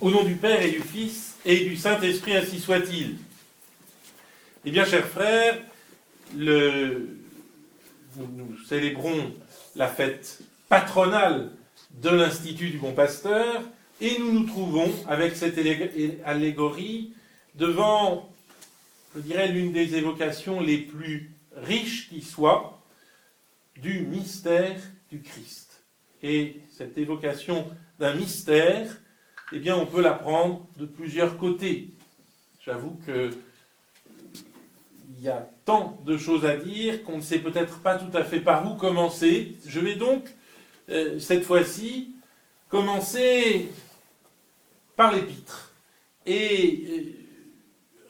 Au nom du Père et du Fils et du Saint-Esprit, ainsi soit-il. Eh bien, chers frères, nous, célébrons la fête patronale de l'Institut du Bon Pasteur et nous nous trouvons avec cette allégorie devant, je dirais, l'une des évocations les plus riches qui soit du mystère du Christ. Et cette évocation d'un mystère, eh bien, on peut la prendre de plusieurs côtés. J'avoue que il y a tant de choses à dire qu'on ne sait peut-être pas tout à fait par où commencer. Je vais donc, euh, cette fois-ci, commencer par l'épître et euh,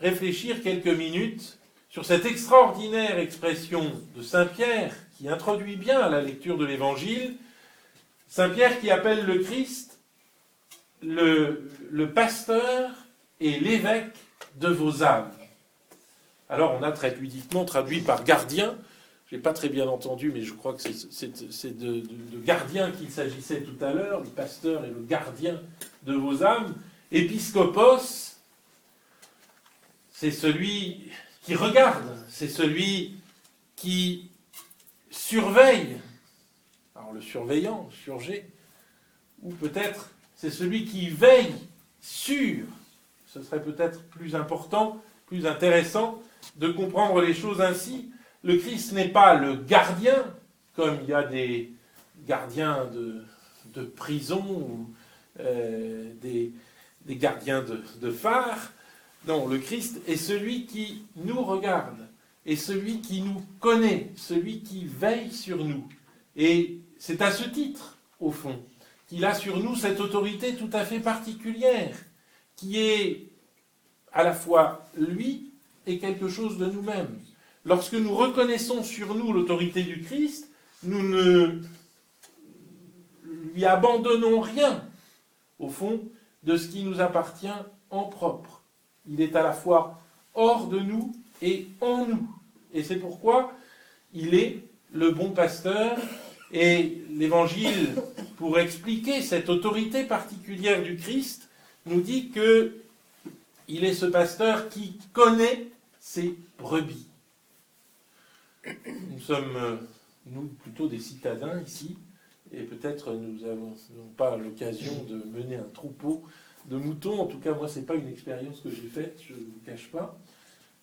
réfléchir quelques minutes sur cette extraordinaire expression de Saint Pierre qui introduit bien la lecture de l'Évangile. Saint Pierre qui appelle le Christ le, pasteur et l'évêque de vos âmes. Alors on a très ludiquement traduit par gardien. Je n'ai pas très bien entendu, mais je crois que c'est de, gardien qu'il s'agissait tout à l'heure, le pasteur et le gardien de vos âmes. Épiscopos, c'est celui qui regarde, c'est celui qui surveille. Alors le surveillant, surgé, ou peut-être c'est celui qui veille sur. Ce serait peut-être plus important, plus intéressant de comprendre les choses ainsi. Le Christ n'est pas le gardien, comme il y a des gardiens de, prison ou euh, des, gardiens de, de phare. Non, le Christ est celui qui nous regarde, et celui qui nous connaît, celui qui veille sur nous. Et c'est à ce titre, au fond, qu'il a sur nous cette autorité tout à fait particulière, qui est à la fois lui et quelque chose de nous-mêmes. Lorsque nous reconnaissons sur nous l'autorité du Christ, nous ne lui abandonnons rien, au fond, de ce qui nous appartient en propre. Il est à la fois hors de nous et en nous. Et c'est pourquoi il est le bon pasteur et l'évangile, pour expliquer cette autorité particulière du Christ, nous dit que il est ce pasteur qui connaît ses brebis. Nous sommes, nous, plutôt des citadins ici, et peut-être nous n'avons pas l'occasion de mener un troupeau de moutons. En tout cas, moi, ce n'est pas une expérience que j'ai faite, je ne vous cache pas.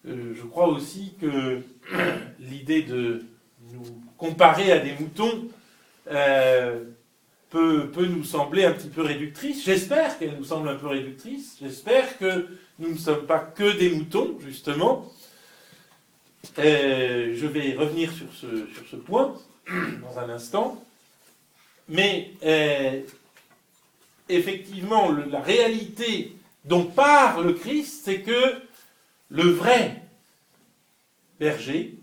Euh, je crois aussi que l'idée de nous comparer à des moutons euh, peut, nous sembler un petit peu réductrice. J'espère qu'elle nous semble un peu réductrice. J'espère que nous ne sommes pas que des moutons, justement. Euh, je vais revenir sur ce, sur ce point dans un instant. Mais euh, effectivement, la réalité dont parle le Christ, c'est que le vrai berger,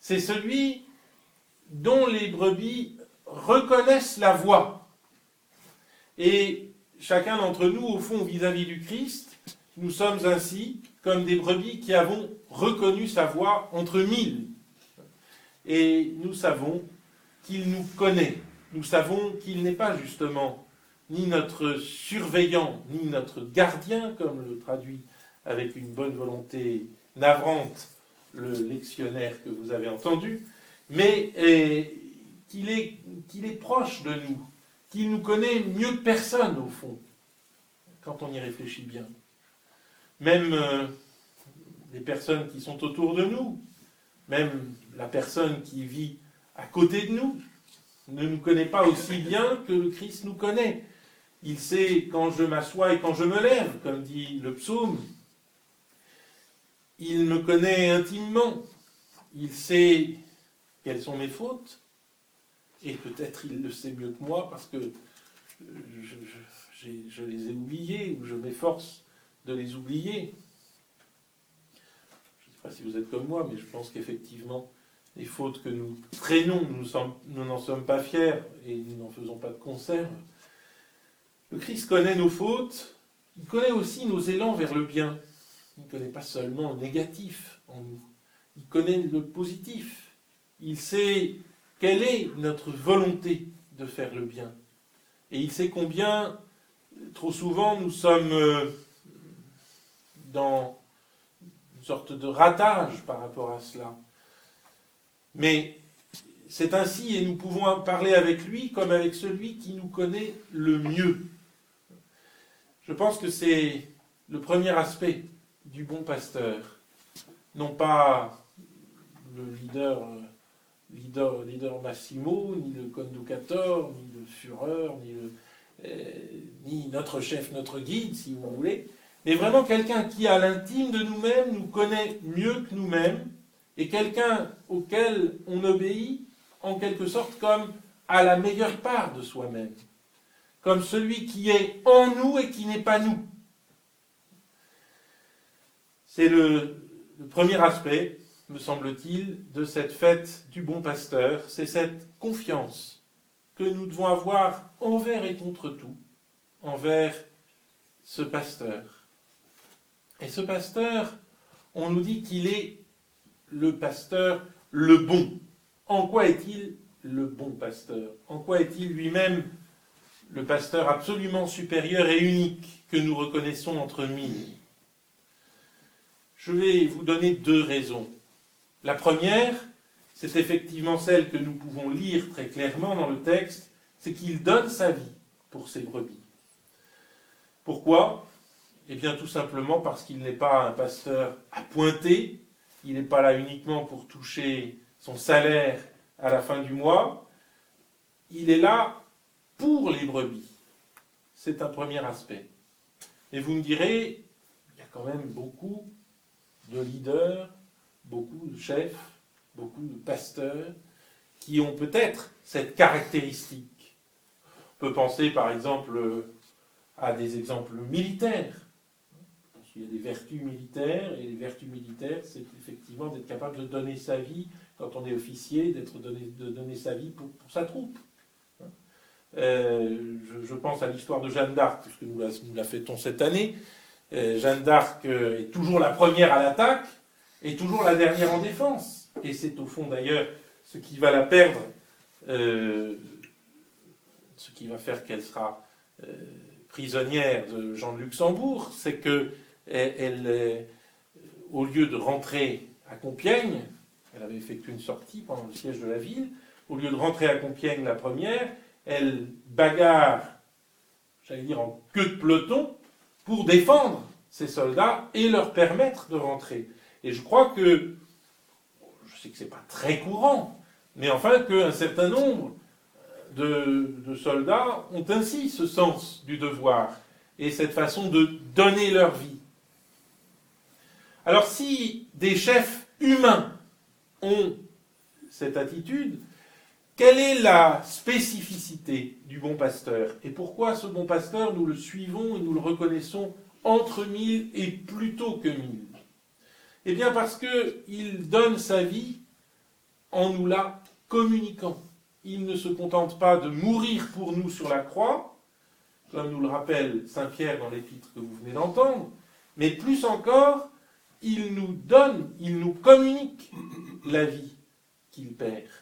c'est celui dont les brebis reconnaissent la voix. Et chacun d'entre nous, au fond, vis-à-vis du Christ, nous sommes ainsi comme des brebis qui avons reconnu sa voix entre mille. Et nous savons qu'il nous connaît. Nous savons qu'il n'est pas justement ni notre surveillant, ni notre gardien, comme le traduit avec une bonne volonté navrante le lectionnaire que vous avez entendu, mais qu'il est, est proche de nous, qu'il nous connaît mieux que personne, au fond, quand on y réfléchit bien. Même euh, les personnes qui sont autour de nous, même la personne qui vit à côté de nous, ne nous connaît pas aussi bien que le Christ nous connaît. Il sait quand je m'assois et quand je me lève, comme dit le psaume. Il me connaît intimement. Il sait quelles sont mes fautes. Et peut-être il le sait mieux que moi parce que je, les ai oubliés ou je m'efforce de les oublier. Je ne sais pas si vous êtes comme moi, mais je pense qu'effectivement, les fautes que nous traînons, nous n'en sommes pas fiers et nous n'en faisons pas de conserve. Le Christ connaît nos fautes, il connaît aussi nos élans vers le bien. Il ne connaît pas seulement le négatif en nous, il connaît le positif. Il sait quelle est notre volonté de faire le bien. Et il sait combien trop souvent, nous sommes euh, dans une sorte de ratage par rapport à cela. Mais c'est ainsi et nous pouvons parler avec lui comme avec celui qui nous connaît le mieux. Je pense que c'est le premier aspect du bon pasteur. Non pas le leader, leader, leader Massimo, ni le conducateur, ni le fureur, ni, euh, ni notre chef, notre guide, si vous voulez, mais vraiment quelqu'un qui, à l'intime de nous-mêmes, nous connaît mieux que nous-mêmes, et quelqu'un auquel on obéit en quelque sorte comme à la meilleure part de soi-même, comme celui qui est en nous et qui n'est pas nous. C'est le, premier aspect, me semble-t-il, de cette fête du bon pasteur, c'est cette confiance que nous devons avoir envers et contre tout, envers ce pasteur. Et ce pasteur, on nous dit qu'il est le pasteur le bon. En quoi est-il le bon pasteur? En quoi est-il lui-même le pasteur absolument supérieur et unique que nous reconnaissons entre mille Je vais vous donner deux raisons. La première, c'est effectivement celle que nous pouvons lire très clairement dans le texte, c'est qu'il donne sa vie pour ses brebis. Pourquoi? Eh bien tout simplement parce qu'il n'est pas un pasteur appointé, il n'est pas là uniquement pour toucher son salaire à la fin du mois, il est là pour les brebis. C'est un premier aspect. Et vous me direz, il y a quand même beaucoup de leaders, beaucoup de chefs, beaucoup de pasteurs qui ont peut-être cette caractéristique. On peut penser par exemple à des exemples militaires. Il y a des vertus militaires, et les vertus militaires, c'est effectivement d'être capable de donner sa vie quand on est officier, d'être donné, de donner sa vie pour, sa troupe. Euh, je, pense à l'histoire de Jeanne d'Arc, puisque nous la, nous la fêtons cette année. Euh, Jeanne d'Arc euh, est toujours la première à l'attaque et toujours la dernière en défense. Et c'est au fond d'ailleurs ce qui va la perdre, ce qui va faire qu'elle sera prisonnière de Jean de Luxembourg, c'est que elle, au lieu de rentrer à Compiègne, elle avait effectué une sortie pendant le siège de la ville. Au lieu de rentrer à Compiègne la première, elle bagarre, j'allais dire en queue de peloton, pour défendre ses soldats et leur permettre de rentrer. Et je crois que, je sais que ce n'est pas très courant, mais enfin qu'un certain nombre de, de, soldats ont ainsi ce sens du devoir et cette façon de donner leur vie. Alors si des chefs humains ont cette attitude, quelle est la spécificité du bon pasteur Et pourquoi ce bon pasteur, nous le suivons et nous le reconnaissons entre mille et plutôt que mille? Eh bien parce qu'il donne sa vie en nous la communiquant. Il ne se contente pas de mourir pour nous sur la croix, comme nous le rappelle Saint Pierre dans l'épître que vous venez d'entendre, mais plus encore, il nous donne, il nous communique la vie qu'il perd.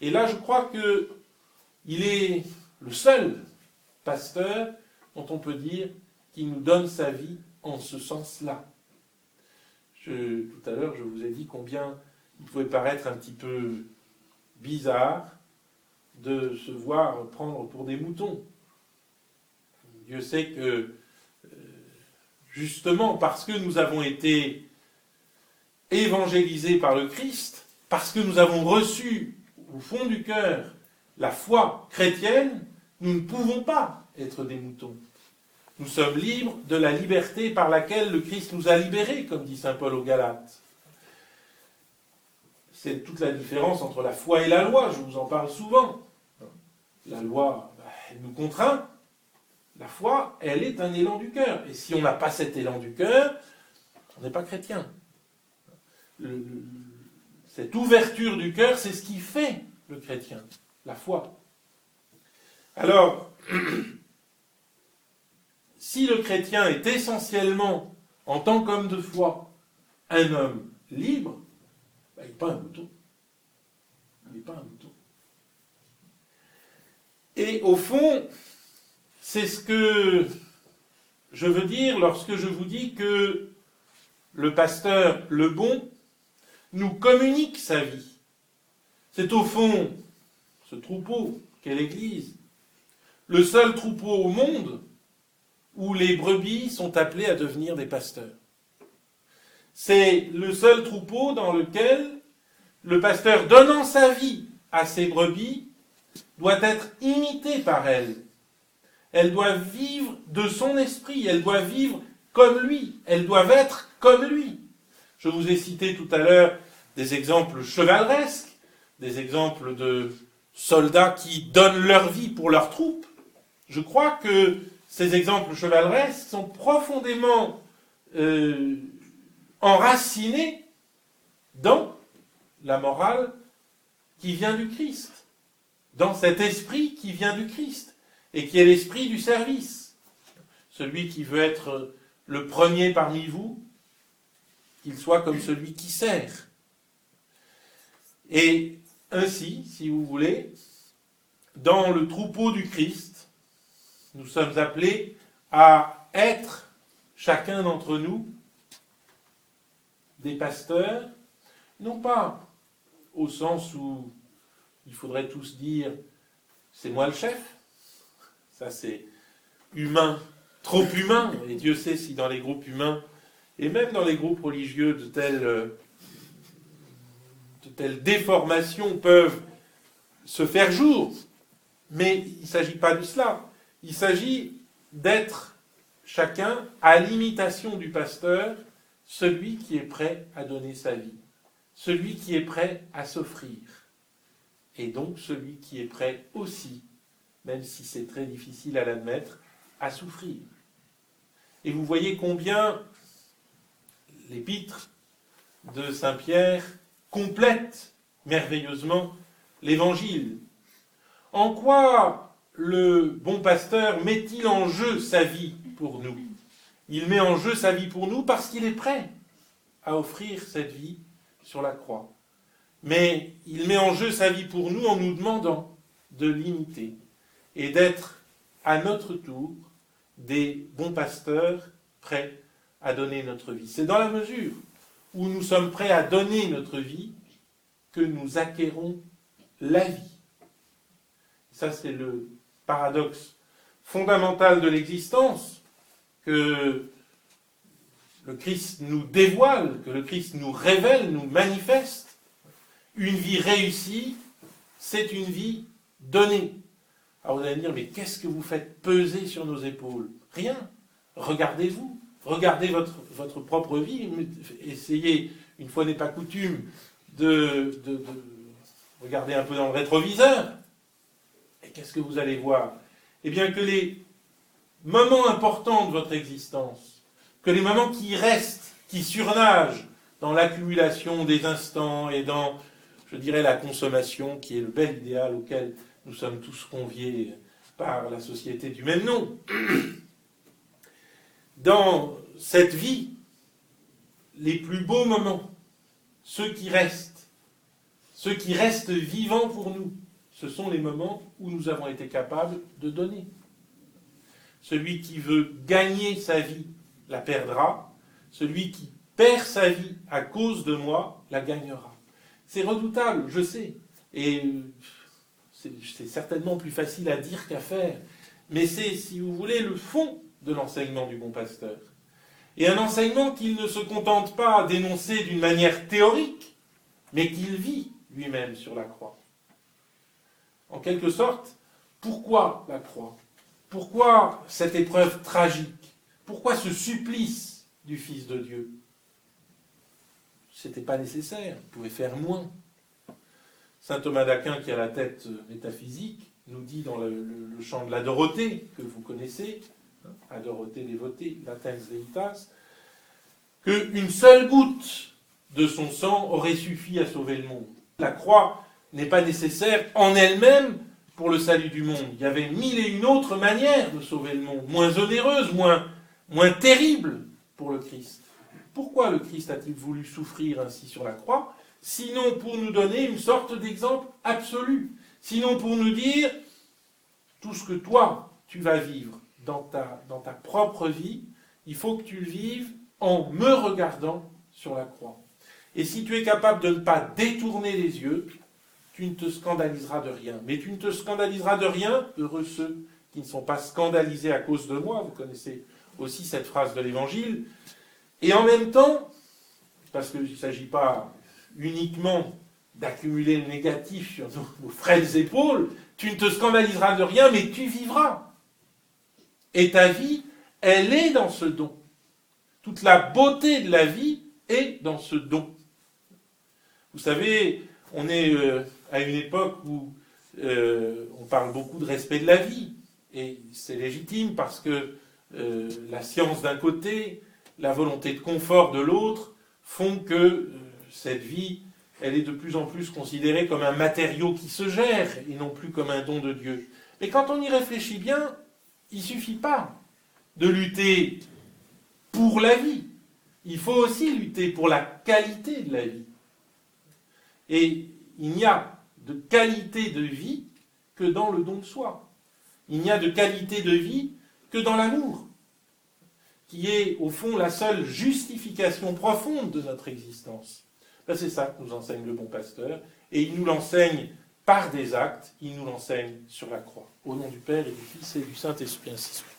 Et là, je crois que il est le seul pasteur dont on peut dire qu'il nous donne sa vie en ce sens-là. tout à l'heure, je vous ai dit combien il pouvait paraître un petit peu bizarre de se voir prendre pour des moutons. Dieu sait que, euh, justement, parce que nous avons été évangélisés par le Christ, parce que nous avons reçu au fond du cœur la foi chrétienne, nous ne pouvons pas être des moutons. Nous sommes libres de la liberté par laquelle le Christ nous a libérés, comme dit Saint Paul aux Galates. C'est toute la différence entre la foi et la loi, je vous en parle souvent. La loi, elle nous contraint. La foi, elle est un élan du cœur. Et si on n'a pas cet élan du cœur, on n'est pas chrétien cette ouverture du cœur, c'est ce qui fait le chrétien, la foi. Alors, si le chrétien est essentiellement, en tant qu'homme de foi, un homme libre, ben, il n'est pas un mouton. Il n'est pas un mouton. Et au fond, C'est ce que je veux dire lorsque je vous dis que le pasteur, le bon, nous communique sa vie. C'est au fond ce troupeau qu'est l'Église, le seul troupeau au monde où les brebis sont appelées à devenir des pasteurs. C'est le seul troupeau dans lequel le pasteur, donnant sa vie à ses brebis, doit être imité par elles. Elles doivent vivre de son esprit, elles doivent vivre comme lui, elles doivent être comme lui. Je vous ai cité tout à l'heure des exemples chevaleresques, des exemples de soldats qui donnent leur vie pour leur troupe. Je crois que ces exemples chevaleresques sont profondément euh, enracinés dans la morale qui vient du Christ, dans cet esprit qui vient du Christ, et qui est l'esprit du service. Celui qui veut être le premier parmi vous, qu'il soit comme celui qui sert. Et ainsi, si vous voulez, dans le troupeau du Christ, nous sommes appelés à être, chacun d'entre nous, des pasteurs, non pas au sens où il faudrait tous dire c'est moi le chef, ça c'est humain, trop humain, et Dieu sait si dans les groupes humains, et même dans les groupes religieux, de telles, de telles déformations peuvent se faire jour. Mais il ne s'agit pas de cela. Il s'agit d'être chacun à l'imitation du pasteur, celui qui est prêt à donner sa vie, celui qui est prêt à s'offrir, et donc celui qui est prêt aussi, même si c'est très difficile à l'admettre, à souffrir. Et vous voyez combien l'épître de Saint Pierre complète merveilleusement l'évangile. En quoi le bon pasteur met-il en jeu sa vie pour nous? Il met en jeu sa vie pour nous parce qu'il est prêt à offrir cette vie sur la croix. Mais il met en jeu sa vie pour nous en nous demandant de l'imiter et d'être à notre tour des bons pasteurs prêts à donner notre vie. C'est dans la mesure où nous sommes prêts à donner notre vie que nous acquérons la vie. Ça, c'est le paradoxe fondamental de l'existence que le Christ nous dévoile, que le Christ nous révèle, nous manifeste. Une vie réussie, c'est une vie donnée. Alors vous allez me dire, mais qu'est-ce que vous faites peser sur nos épaules? Rien. Regardez-vous. Regardez votre, propre vie. Essayez, une fois n'est pas coutume, de, de, de regarder un peu dans le rétroviseur. Et qu'est-ce que vous allez voir? Eh bien que les moments importants de votre existence, que les moments qui restent, qui surnagent dans l'accumulation des instants et dans, je dirais, la consommation, qui est le bel idéal auquel nous sommes tous conviés par la société du même nom. Dans cette vie, les plus beaux moments, ceux qui restent, ceux qui restent vivants pour nous, ce sont les moments où nous avons été capables de donner. Celui qui veut gagner sa vie la perdra, celui qui perd sa vie à cause de moi la gagnera. C'est redoutable, je sais, et c'est certainement plus facile à dire qu'à faire, mais c'est, si vous voulez, le fond de l'enseignement du bon pasteur. Et un enseignement qu'il ne se contente pas d'énoncer d'une manière théorique, mais qu'il vit lui-même sur la croix. En quelque sorte, pourquoi la croix? Pourquoi cette épreuve tragique? Pourquoi ce supplice du Fils de Dieu? Ce n'était pas nécessaire, il pouvait faire moins. Saint Thomas d'Aquin, qui a la tête métaphysique, nous dit dans le, chant de la Dorothée, que vous connaissez, à Dorothée Latens Deitas, qu'une seule goutte de son sang aurait suffi à sauver le monde. La croix n'est pas nécessaire en elle-même pour le salut du monde. Il y avait mille et une autres manières de sauver le monde, moins onéreuses, moins, moins terribles pour le Christ. Pourquoi le Christ a-t-il voulu souffrir ainsi sur la croix Sinon pour nous donner une sorte d'exemple absolu. Sinon pour nous dire, tout ce que toi, tu vas vivre, dans ta, propre vie, il faut que tu le vives en me regardant sur la croix. Et si tu es capable de ne pas détourner les yeux, tu ne te scandaliseras de rien. Mais tu ne te scandaliseras de rien, heureux ceux qui ne sont pas scandalisés à cause de moi. Vous connaissez aussi cette phrase de l'Évangile. Et en même temps, parce qu'il ne s'agit pas uniquement d'accumuler le négatif sur nos, frêles épaules, tu ne te scandaliseras de rien, mais tu vivras. Et ta vie, elle est dans ce don. Toute la beauté de la vie est dans ce don. Vous savez, on est euh, à une époque où euh, on parle beaucoup de respect de la vie, et c'est légitime parce que euh, la science d'un côté, la volonté de confort de l'autre font que cette vie, elle est de plus en plus considérée comme un matériau qui se gère et non plus comme un don de Dieu. Mais quand on y réfléchit bien, il ne suffit pas de lutter pour la vie. Il faut aussi lutter pour la qualité de la vie. Et il n'y a de qualité de vie que dans le don de soi. Il n'y a de qualité de vie que dans l'amour, qui est au fond la seule justification profonde de notre existence. Ben, c'est ça que nous enseigne le bon pasteur, et il nous l'enseigne par des actes, il nous l'enseigne sur la croix. Au nom du Père et du Fils et du Saint-Esprit, ainsi soit.